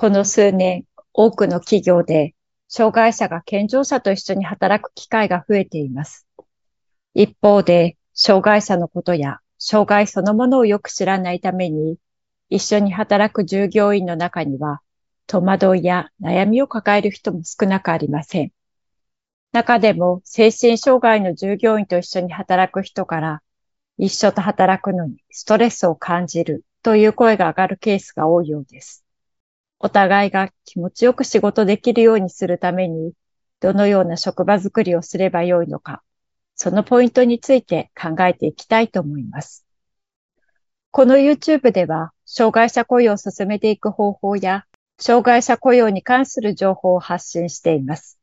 この数年、多くの企業で障害者が健常者と一緒に働く機会が増えています。一方で、障害者のことや障害そのものをよく知らないために、一緒に働く従業員の中には、戸惑いや悩みを抱える人も少なくありません。中でも精神障害の従業員と一緒に働く人から一緒と働くのにストレスを感じるという声が上がるケースが多いようです。お互いが気持ちよく仕事できるようにするために、どのような職場づくりをすればよいのか、そのポイントについて考えていきたいと思います。この YouTube では、障害者雇用を進めていく方法や、障害者雇用に関する情報を発信しています。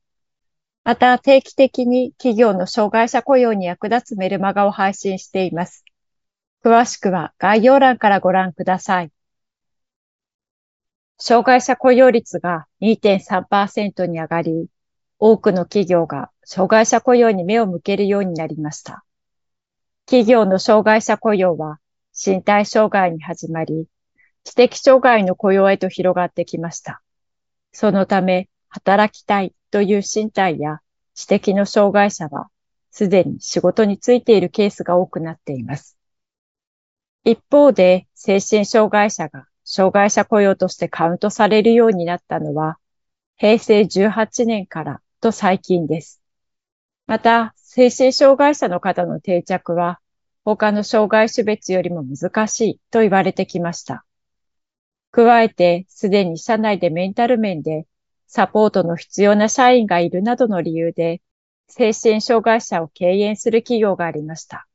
また定期的に企業の障害者雇用に役立つメルマガを配信しています。詳しくは概要欄からご覧ください。障害者雇用率が2.3%に上がり、多くの企業が障害者雇用に目を向けるようになりました。企業の障害者雇用は身体障害に始まり、知的障害の雇用へと広がってきました。そのため、働きたいという身体や知的の障害者は、すでに仕事についているケースが多くなっています。一方で、精神障害者が障害者雇用としてカウントされるようになったのは、平成18年からと最近です。また、精神障害者の方の定着は、他の障害種別よりも難しいと言われてきました。加えて、すでに社内でメンタル面でサポートの必要な社員がいるなどの理由で、精神障害者を敬遠する企業がありました。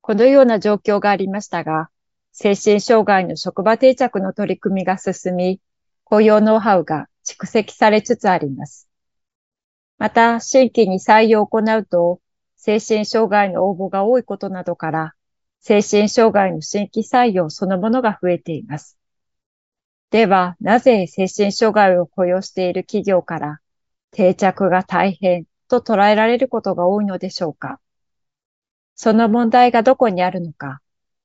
このような状況がありましたが、精神障害の職場定着の取り組みが進み、雇用ノウハウが蓄積されつつあります。また、新規に採用を行うと、精神障害の応募が多いことなどから、精神障害の新規採用そのものが増えています。では、なぜ精神障害を雇用している企業から定着が大変と捉えられることが多いのでしょうかその問題がどこにあるのか、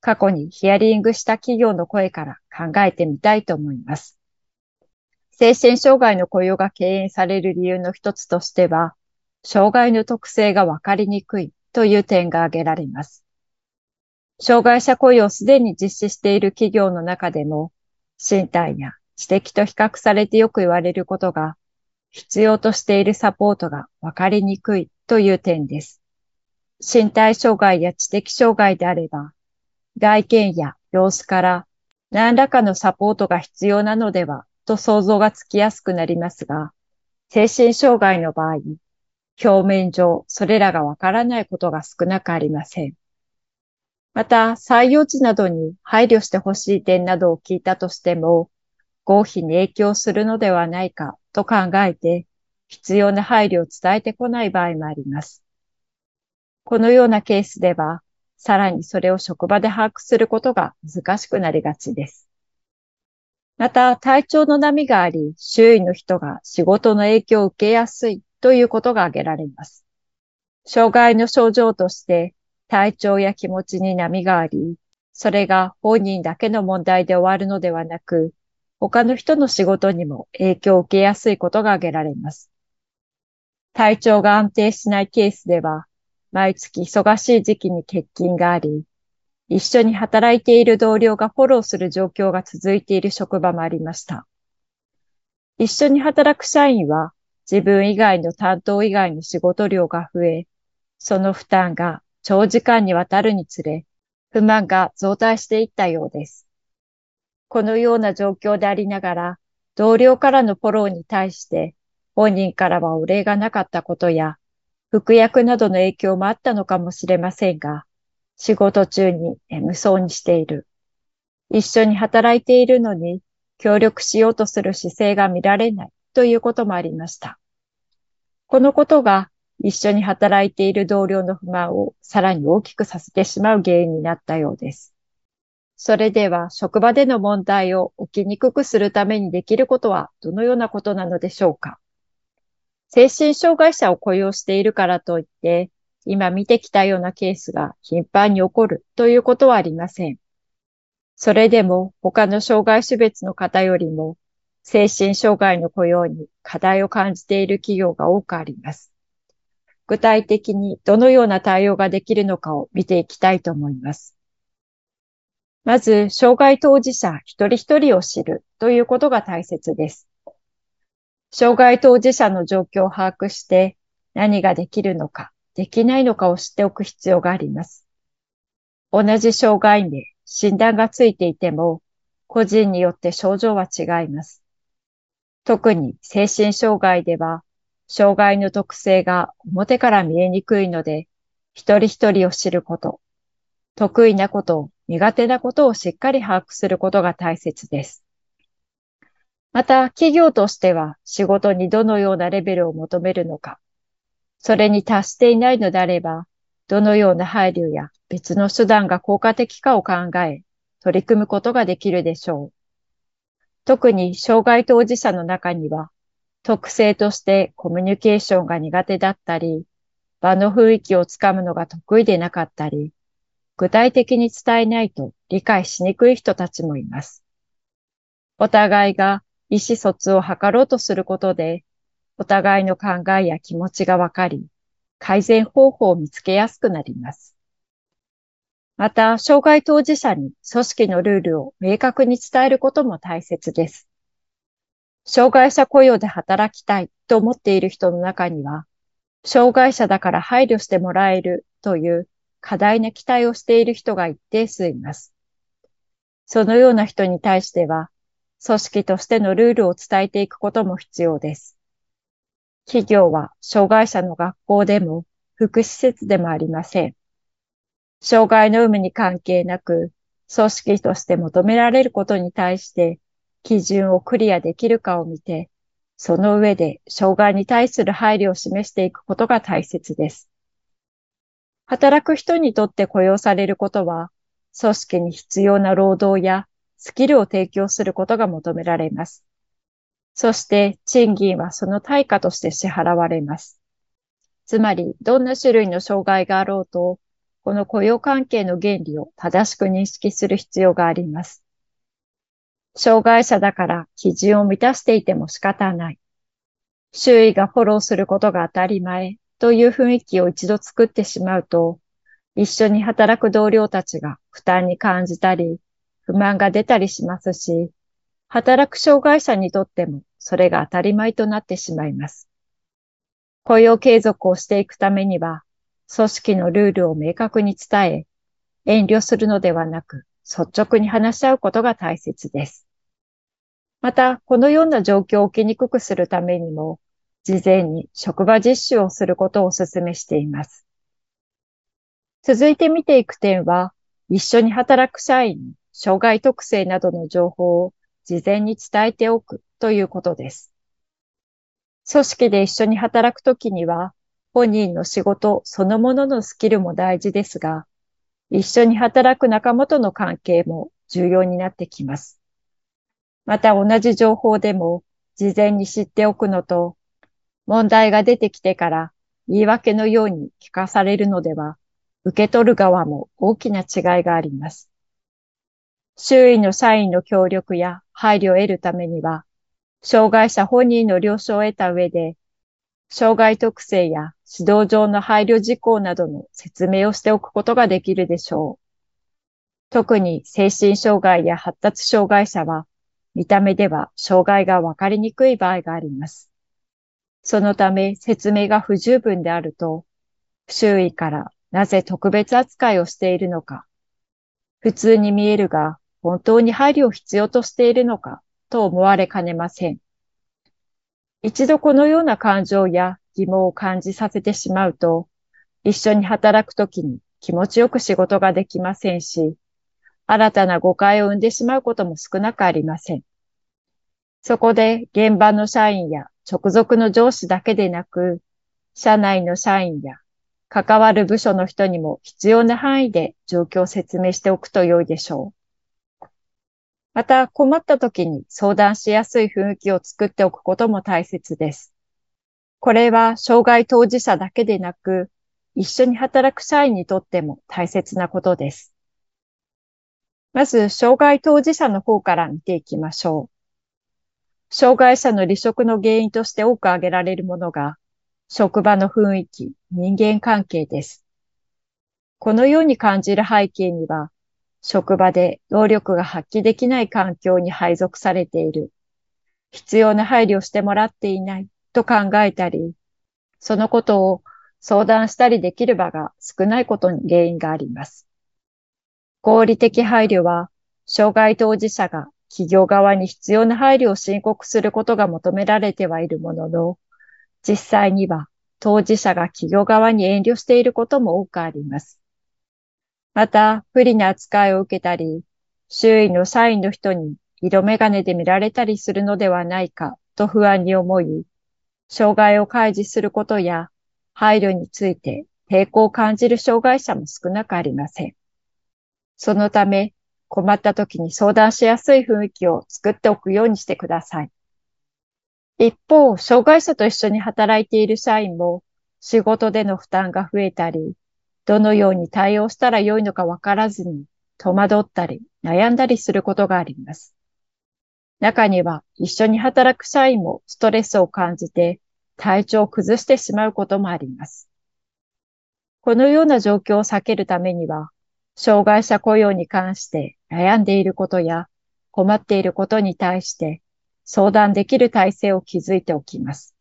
過去にヒアリングした企業の声から考えてみたいと思います。精神障害の雇用が敬遠される理由の一つとしては、障害の特性がわかりにくいという点が挙げられます。障害者雇用をすでに実施している企業の中でも、身体や知的と比較されてよく言われることが、必要としているサポートが分かりにくいという点です。身体障害や知的障害であれば、外見や様子から何らかのサポートが必要なのではと想像がつきやすくなりますが、精神障害の場合、表面上それらがわからないことが少なくありません。また、採用時などに配慮してほしい点などを聞いたとしても、合否に影響するのではないかと考えて、必要な配慮を伝えてこない場合もあります。このようなケースでは、さらにそれを職場で把握することが難しくなりがちです。また、体調の波があり、周囲の人が仕事の影響を受けやすいということが挙げられます。障害の症状として、体調や気持ちに波があり、それが本人だけの問題で終わるのではなく、他の人の仕事にも影響を受けやすいことが挙げられます。体調が安定しないケースでは、毎月忙しい時期に欠勤があり、一緒に働いている同僚がフォローする状況が続いている職場もありました。一緒に働く社員は自分以外の担当以外の仕事量が増え、その負担が長時間にわたるにつれ、不満が増大していったようです。このような状況でありながら、同僚からのフォローに対して、本人からはお礼がなかったことや、服薬などの影響もあったのかもしれませんが、仕事中に眠そうにしている。一緒に働いているのに協力しようとする姿勢が見られないということもありました。このことが一緒に働いている同僚の不満をさらに大きくさせてしまう原因になったようです。それでは職場での問題を起きにくくするためにできることはどのようなことなのでしょうか？精神障害者を雇用しているからといって、今見てきたようなケースが頻繁に起こるということはありません。それでも他の障害種別の方よりも精神障害の雇用に課題を感じている企業が多くあります。具体的にどのような対応ができるのかを見ていきたいと思います。まず、障害当事者一人一人を知るということが大切です。障害当事者の状況を把握して何ができるのか、できないのかを知っておく必要があります。同じ障害名、診断がついていても、個人によって症状は違います。特に精神障害では、障害の特性が表から見えにくいので、一人一人を知ること、得意なこと苦手なことをしっかり把握することが大切です。また、企業としては仕事にどのようなレベルを求めるのか、それに達していないのであれば、どのような配慮や別の手段が効果的かを考え、取り組むことができるでしょう。特に障害当事者の中には、特性としてコミュニケーションが苦手だったり、場の雰囲気をつかむのが得意でなかったり、具体的に伝えないと理解しにくい人たちもいます。お互いが意思疎通を図ろうとすることで、お互いの考えや気持ちがわかり、改善方法を見つけやすくなります。また、障害当事者に組織のルールを明確に伝えることも大切です。障害者雇用で働きたいと思っている人の中には、障害者だから配慮してもらえるという過大な期待をしている人が一定数います。そのような人に対しては、組織としてのルールを伝えていくことも必要です。企業は障害者の学校でも福祉施設でもありません。障害の有無に関係なく、組織として求められることに対して基準をクリアできるかを見て、その上で障害に対する配慮を示していくことが大切です。働く人にとって雇用されることは、組織に必要な労働やスキルを提供することが求められます。そして賃金はその対価として支払われます。つまり、どんな種類の障害があろうと、この雇用関係の原理を正しく認識する必要があります。障害者だから基準を満たしていても仕方ない。周囲がフォローすることが当たり前という雰囲気を一度作ってしまうと、一緒に働く同僚たちが負担に感じたり、不満が出たりしますし、働く障害者にとってもそれが当たり前となってしまいます。雇用継続をしていくためには、組織のルールを明確に伝え、遠慮するのではなく、率直に話し合うことが大切です。また、このような状況を起きにくくするためにも、事前に職場実習をすることをお勧めしています。続いて見ていく点は、一緒に働く社員に障害特性などの情報を事前に伝えておくということです。組織で一緒に働くときには、本人の仕事そのもののスキルも大事ですが、一緒に働く仲間との関係も重要になってきます。また同じ情報でも事前に知っておくのと問題が出てきてから言い訳のように聞かされるのでは、受け取る側も大きな違いがあります。周囲の社員の協力や配慮を得るためには、障害者本人の了承を得た上で、障害特性や指導上の配慮事項などの説明をしておくことができるでしょう。特に精神障害や発達障害者は、見た目では障害がわかりにくい場合があります。そのため説明が不十分であると、周囲からなぜ特別扱いをしているのか、普通に見えるが本当に配慮を必要としているのかと思われかねません。一度このような感情や疑問を感じさせてしまうと、一緒に働くときに気持ちよく仕事ができませんし、新たな誤解を生んでしまうことも少なくありません。そこで現場の社員や直属の上司だけでなく、社内の社員や関わる部署の人にも必要な範囲で状況を説明しておくと良いでしょう。また困った時に相談しやすい雰囲気を作っておくことも大切です。これは障害当事者だけでなく、一緒に働く社員にとっても大切なことです。まず、障害当事者の方から見ていきましょう。障害者の離職の原因として多く挙げられるものが、職場の雰囲気、人間関係です。このように感じる背景には、職場で能力が発揮できない環境に配属されている、必要な配慮をしてもらっていないと考えたり、そのことを相談したりできる場が少ないことに原因があります。合理的配慮は、障害当事者が企業側に必要な配慮を申告することが求められてはいるものの、実際には当事者が企業側に遠慮していることも多くあります。また、不利な扱いを受けたり、周囲の社員の人に色眼鏡で見られたりするのではないかと不安に思い、障害を開示することや配慮について抵抗を感じる障害者も少なくありません。そのため、困った時に相談しやすい雰囲気を作っておくようにしてください。一方、障害者と一緒に働いている社員も仕事での負担が増えたり、どのように対応したらよいのかわからずに戸惑ったり悩んだりすることがあります。中には一緒に働く社員もストレスを感じて体調を崩してしまうこともあります。このような状況を避けるためには、障害者雇用に関して悩んでいることや困っていることに対して相談できる体制を築いておきます。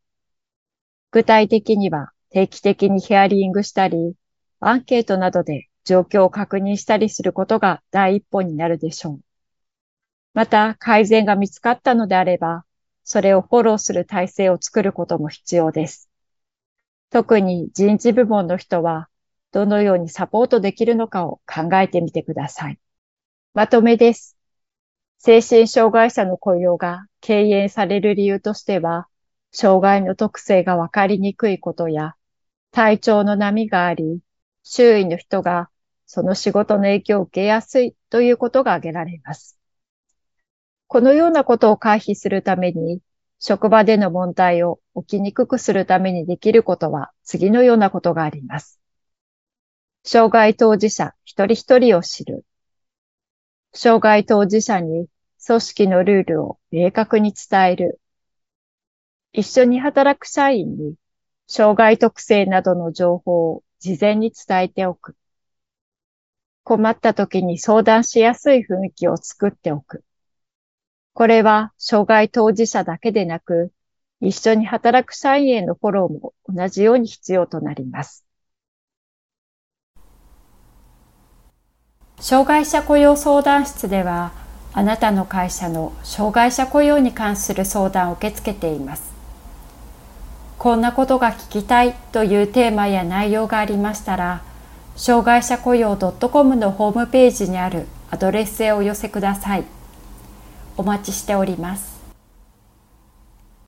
具体的には定期的にヒアリングしたり、アンケートなどで状況を確認したりすることが第一歩になるでしょう。また、改善が見つかったのであれば、それをフォローする体制を作ることも必要です。特に人事部門の人は、どのようにサポートできるのかを考えてみてください。まとめです。精神障害者の雇用が敬遠される理由としては、障害の特性がわかりにくいことや、体調の波があり、周囲の人がその仕事の影響を受けやすいということが挙げられます。このようなことを回避するために、職場での問題を起きにくくするためにできることは次のようなことがあります。障害当事者一人一人を知る。障害当事者に組織のルールを明確に伝える。一緒に働く社員に障害特性などの情報を事前に伝えておく。困った時に相談しやすい雰囲気を作っておく。これは障害当事者だけでなく、一緒に働く社員へのフォローも同じように必要となります。障害者雇用相談室では、あなたの会社の障害者雇用に関する相談を受け付けています。こんなことが聞きたいというテーマや内容がありましたら、障害者雇用 .com のホームページにあるアドレスへお寄せください。お待ちしております。